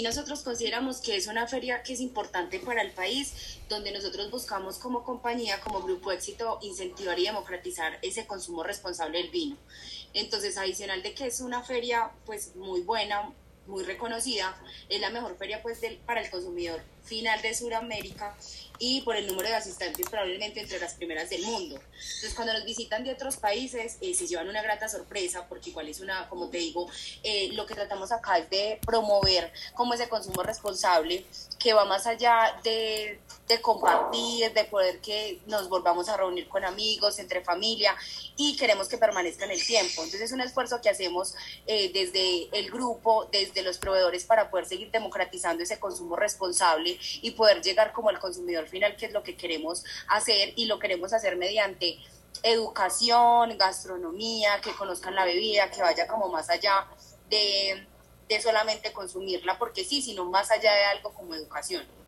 Y nosotros consideramos que es una feria que es importante para el país, donde nosotros buscamos como compañía, como grupo éxito, incentivar y democratizar ese consumo responsable del vino. Entonces, adicional de que es una feria pues muy buena, muy reconocida, es la mejor feria pues del, para el consumidor final de Sudamérica y por el número de asistentes probablemente entre las primeras del mundo. Entonces cuando nos visitan de otros países eh, se llevan una grata sorpresa porque igual es una, como te digo, eh, lo que tratamos acá es de promover como ese consumo responsable que va más allá de, de compartir, de poder que nos volvamos a reunir con amigos, entre familia y queremos que permanezca en el tiempo. Entonces es un esfuerzo que hacemos eh, desde el grupo, desde los proveedores para poder seguir democratizando ese consumo responsable y poder llegar como al consumidor final, que es lo que queremos hacer y lo queremos hacer mediante educación, gastronomía, que conozcan la bebida, que vaya como más allá de, de solamente consumirla, porque sí, sino más allá de algo como educación.